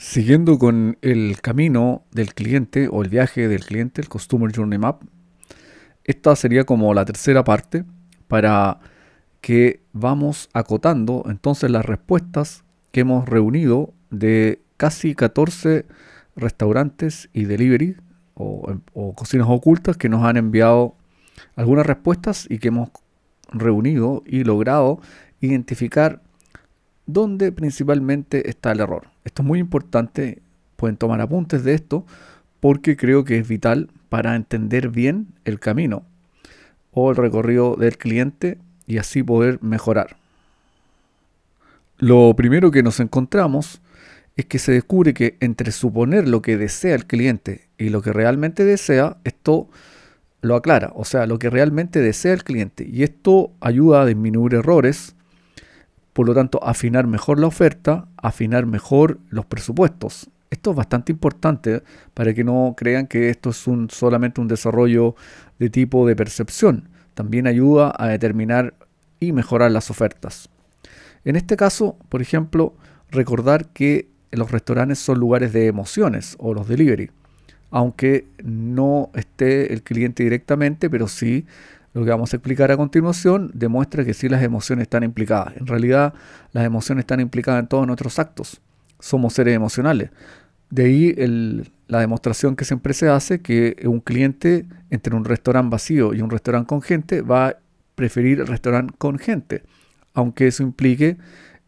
Siguiendo con el camino del cliente o el viaje del cliente, el Customer Journey Map, esta sería como la tercera parte para que vamos acotando entonces las respuestas que hemos reunido de casi 14 restaurantes y delivery o, o, cocinas ocultas que nos han enviado algunas respuestas y que hemos reunido y logrado identificar dónde principalmente está el error. Esto es muy importante, pueden tomar apuntes de esto porque creo que es vital para entender bien el camino o el recorrido del cliente y así poder mejorar. Lo primero que nos encontramos es que se descubre que entre suponer lo que desea el cliente y lo que realmente desea, esto lo aclara, o sea, lo que realmente desea el cliente. Y esto ayuda a disminuir errores, por lo tanto, afinar mejor la oferta, afinar mejor los presupuestos. Esto es bastante importante para que no crean que esto es un, solamente un desarrollo de tipo de percepción. También ayuda a determinar y mejorar las ofertas. En este caso, por ejemplo, recordar que los restaurantes son lugares de emociones o los delivery aunque no esté el cliente directamente, pero sí lo que vamos a explicar a continuación demuestra que sí las emociones están implicadas. En realidad las emociones están implicadas en todos nuestros actos. Somos seres emocionales. De ahí la demostración que siempre se hace que un cliente entre un restaurante vacío y un restaurante con gente va a preferir restaurante con gente, aunque eso implique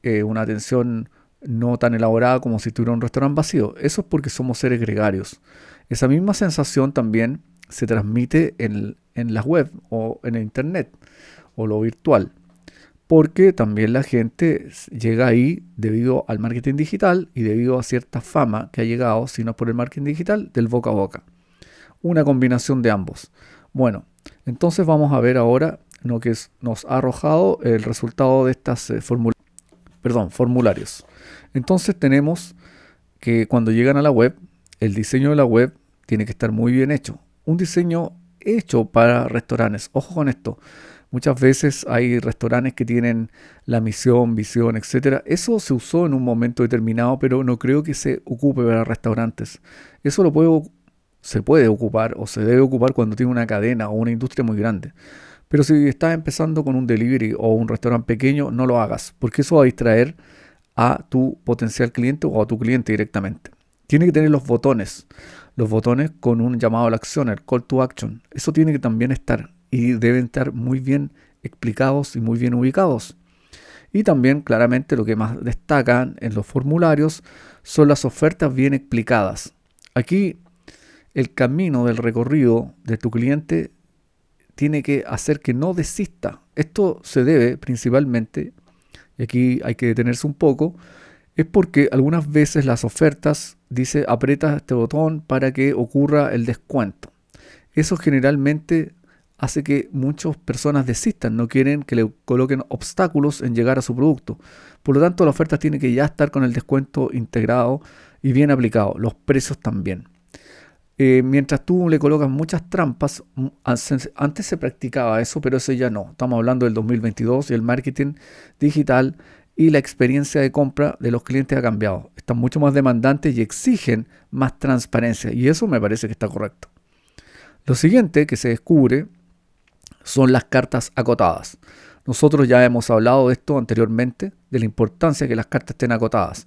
eh, una atención no tan elaborada como si tuviera un restaurante vacío. Eso es porque somos seres gregarios. Esa misma sensación también se transmite en, en la web o en el internet o lo virtual. Porque también la gente llega ahí debido al marketing digital y debido a cierta fama que ha llegado, si no por el marketing digital, del boca a boca. Una combinación de ambos. Bueno, entonces vamos a ver ahora lo que nos ha arrojado el resultado de estas eh, perdón, formularios. Entonces tenemos que cuando llegan a la web, el diseño de la web tiene que estar muy bien hecho. Un diseño hecho para restaurantes. Ojo con esto. Muchas veces hay restaurantes que tienen la misión, visión, etc. Eso se usó en un momento determinado, pero no creo que se ocupe para restaurantes. Eso lo se puede ocupar o se debe ocupar cuando tiene una cadena o una industria muy grande. Pero si estás empezando con un delivery o un restaurante pequeño, no lo hagas, porque eso va a distraer a tu potencial cliente o a tu cliente directamente. Tiene que tener los botones los botones con un llamado a la acción, el call to action. Eso tiene que también estar y deben estar muy bien explicados y muy bien ubicados. Y también claramente lo que más destacan en los formularios son las ofertas bien explicadas. Aquí el camino del recorrido de tu cliente tiene que hacer que no desista. Esto se debe principalmente, y aquí hay que detenerse un poco, es porque algunas veces las ofertas dice aprieta este botón para que ocurra el descuento. Eso generalmente hace que muchas personas desistan, no quieren que le coloquen obstáculos en llegar a su producto. Por lo tanto, la oferta tiene que ya estar con el descuento integrado y bien aplicado, los precios también. Eh, mientras tú le colocas muchas trampas, antes se practicaba eso, pero eso ya no. Estamos hablando del 2022 y el marketing digital y la experiencia de compra de los clientes ha cambiado. Están mucho más demandantes y exigen más transparencia y eso me parece que está correcto. Lo siguiente que se descubre son las cartas acotadas. Nosotros ya hemos hablado de esto anteriormente, de la importancia de que las cartas estén acotadas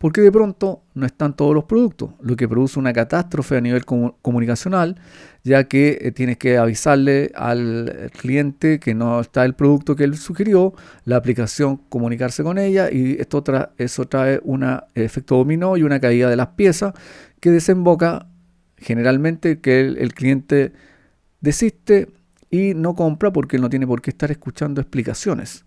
porque de pronto no están todos los productos, lo que produce una catástrofe a nivel comunicacional, ya que eh, tienes que avisarle al cliente que no está el producto que él sugirió, la aplicación comunicarse con ella y esto eso trae un efecto dominó y una caída de las piezas que desemboca generalmente que el cliente desiste y no compra porque él no tiene por qué estar escuchando explicaciones.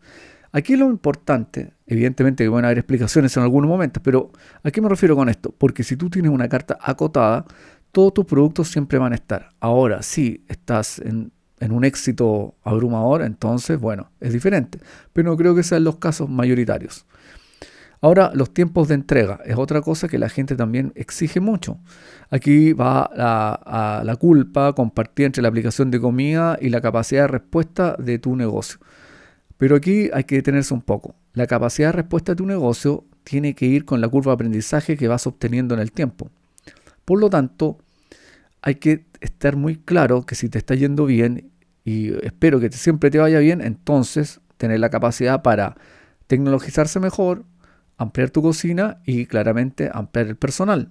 Aquí lo importante, evidentemente que van a haber explicaciones en algunos momentos, pero ¿a qué me refiero con esto? Porque si tú tienes una carta acotada, todos tus productos siempre van a estar. Ahora, si estás en, un éxito abrumador, entonces, bueno, es diferente. Pero no creo que sean los casos mayoritarios. Ahora, los tiempos de entrega es otra cosa que la gente también exige mucho. Aquí va a la culpa compartida entre la aplicación de comida y la capacidad de respuesta de tu negocio. Pero aquí hay que detenerse un poco. La capacidad de respuesta de tu negocio tiene que ir con la curva de aprendizaje que vas obteniendo en el tiempo. Por lo tanto, hay que estar muy claro que si te está yendo bien y espero que siempre te vaya bien, entonces tener la capacidad para tecnologizarse mejor, ampliar tu cocina y claramente ampliar el personal.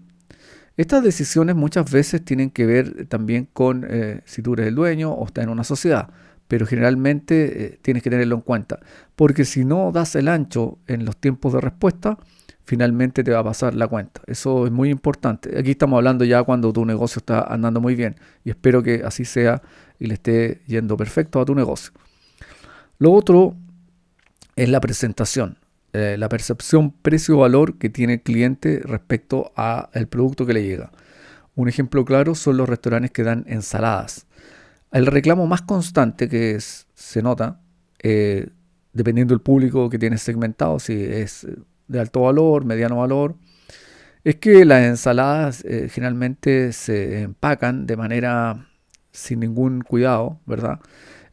Estas decisiones muchas veces tienen que ver también con eh, si tú eres el dueño o estás en una sociedad, pero generalmente eh, tienes que tenerlo en cuenta, porque si no das el ancho en los tiempos de respuesta, finalmente te va a pasar la cuenta. Eso es muy importante. Aquí estamos hablando ya cuando tu negocio está andando muy bien y espero que así sea y le esté yendo perfecto a tu negocio. Lo otro es la presentación, eh, la percepción precio-valor que tiene el cliente respecto al producto que le llega. Un ejemplo claro son los restaurantes que dan ensaladas. El reclamo más constante que se nota, eh, dependiendo del público que tienes segmentado, si es de alto valor, mediano valor, es que las ensaladas eh, generalmente se empacan de manera sin ningún cuidado, ¿verdad?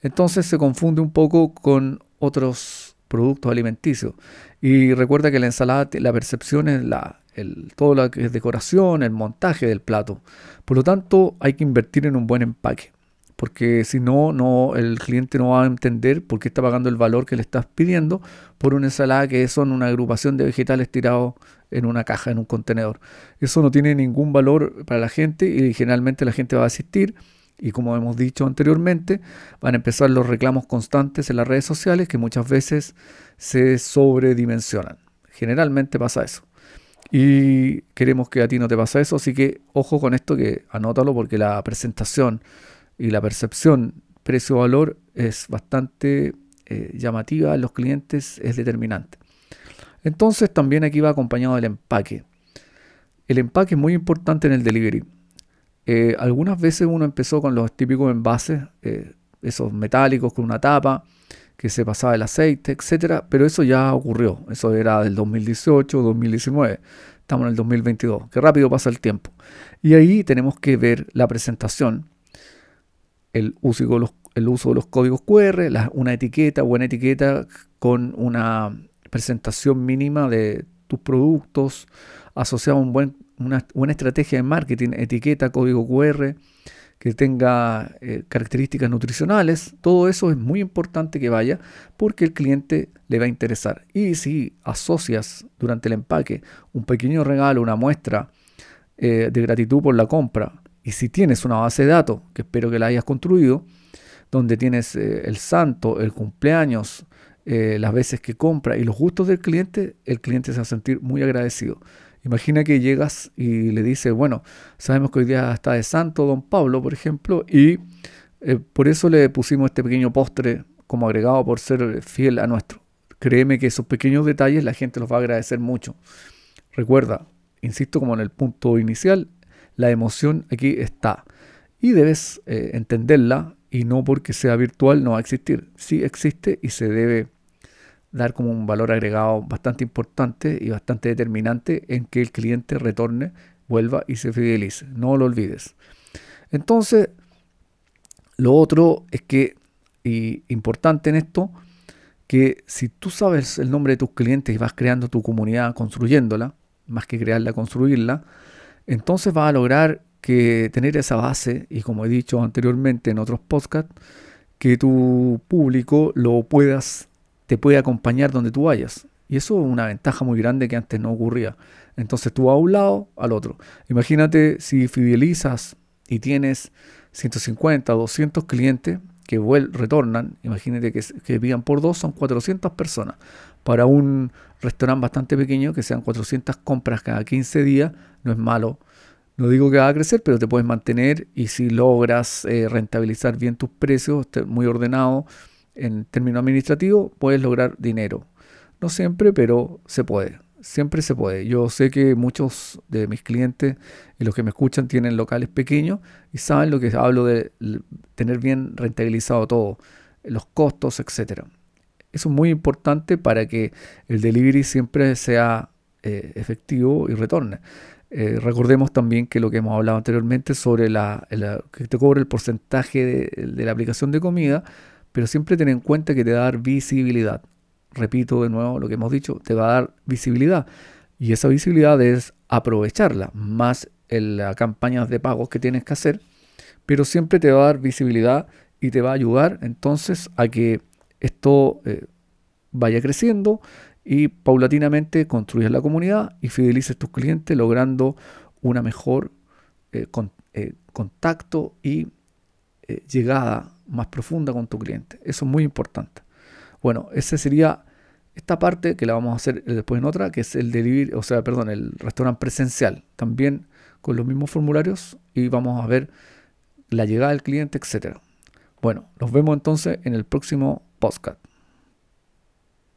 Entonces se confunde un poco con otros productos alimenticios. Y recuerda que la ensalada, la percepción es la, todo lo que es decoración, el montaje del plato. Por lo tanto, hay que invertir en un buen empaque porque si no, no, el cliente no va a entender por qué está pagando el valor que le estás pidiendo por una ensalada que son una agrupación de vegetales tirados en una caja, en un contenedor. Eso no tiene ningún valor para la gente y generalmente la gente va a asistir y como hemos dicho anteriormente, van a empezar los reclamos constantes en las redes sociales que muchas veces se sobredimensionan. Generalmente pasa eso. Y queremos que a ti no te pase eso, así que ojo con esto que anótalo porque la presentación y la percepción precio-valor es bastante eh, llamativa en los clientes, es determinante. Entonces también aquí va acompañado del empaque. El empaque es muy importante en el delivery. Eh, algunas veces uno empezó con los típicos envases, eh, esos metálicos con una tapa, que se pasaba el aceite, etcétera, pero eso ya ocurrió. Eso era del 2018, 2019. Estamos en el 2022. Qué rápido pasa el tiempo. Y ahí tenemos que ver la presentación el uso, de los, el uso de los códigos QR, una etiqueta, buena etiqueta con una presentación mínima de tus productos, asociado a un buen, una buena estrategia de marketing, etiqueta, código QR, que tenga eh, características nutricionales, todo eso es muy importante que vaya porque el cliente le va a interesar. Y si asocias durante el empaque un pequeño regalo, una muestra eh, de gratitud por la compra, y si tienes una base de datos, que espero que la hayas construido, donde tienes eh, el santo, el cumpleaños, eh, las veces que compra y los gustos del cliente, el cliente se va a sentir muy agradecido. Imagina que llegas y le dices, bueno, sabemos que hoy día está de santo don Pablo, por ejemplo, y eh, por eso le pusimos este pequeño postre como agregado por ser fiel a nuestro. Créeme que esos pequeños detalles la gente los va a agradecer mucho. Recuerda, insisto como en el punto inicial, la emoción aquí está. Y debes eh, entenderla y no porque sea virtual no va a existir. Sí existe y se debe dar como un valor agregado bastante importante y bastante determinante en que el cliente retorne, vuelva y se fidelice. No lo olvides. Entonces, lo otro es que, y importante en esto, que si tú sabes el nombre de tus clientes y vas creando tu comunidad, construyéndola, más que crearla, construirla, entonces vas a lograr que tener esa base, y como he dicho anteriormente en otros podcasts, que tu público lo puedas, te puede acompañar donde tú vayas. Y eso es una ventaja muy grande que antes no ocurría. Entonces tú vas a un lado, al otro. Imagínate si fidelizas y tienes 150, 200 clientes que retornan, imagínate que, que pidan por dos, son 400 personas. Para un restaurante bastante pequeño, que sean 400 compras cada 15 días, no es malo. No digo que va a crecer, pero te puedes mantener y si logras eh, rentabilizar bien tus precios, muy ordenado en términos administrativos, puedes lograr dinero. No siempre, pero se puede. Siempre se puede. Yo sé que muchos de mis clientes y los que me escuchan tienen locales pequeños y saben lo que hablo de tener bien rentabilizado todo, los costos, etcétera. Eso es muy importante para que el delivery siempre sea eh, efectivo y retorne. Eh, recordemos también que lo que hemos hablado anteriormente sobre la, que te cobre el porcentaje de, la aplicación de comida, pero siempre ten en cuenta que te va a dar visibilidad. repito de nuevo lo que hemos dicho, te va a dar visibilidad. Y esa visibilidad es aprovecharla, más en las campañas de pagos que tienes que hacer, pero siempre te va a dar visibilidad y te va a ayudar entonces a que esto eh, vaya creciendo y paulatinamente construyas la comunidad y fidelices tus clientes logrando una mejor eh, eh, contacto y llegada más profunda con tu cliente. Eso es muy importante. Bueno, ese sería esta parte que la vamos a hacer después en otra, que es el delivery, o sea, perdón, el restaurante presencial, también con los mismos formularios y vamos a ver la llegada del cliente, etcétera. Bueno, nos vemos entonces en el próximo podcast.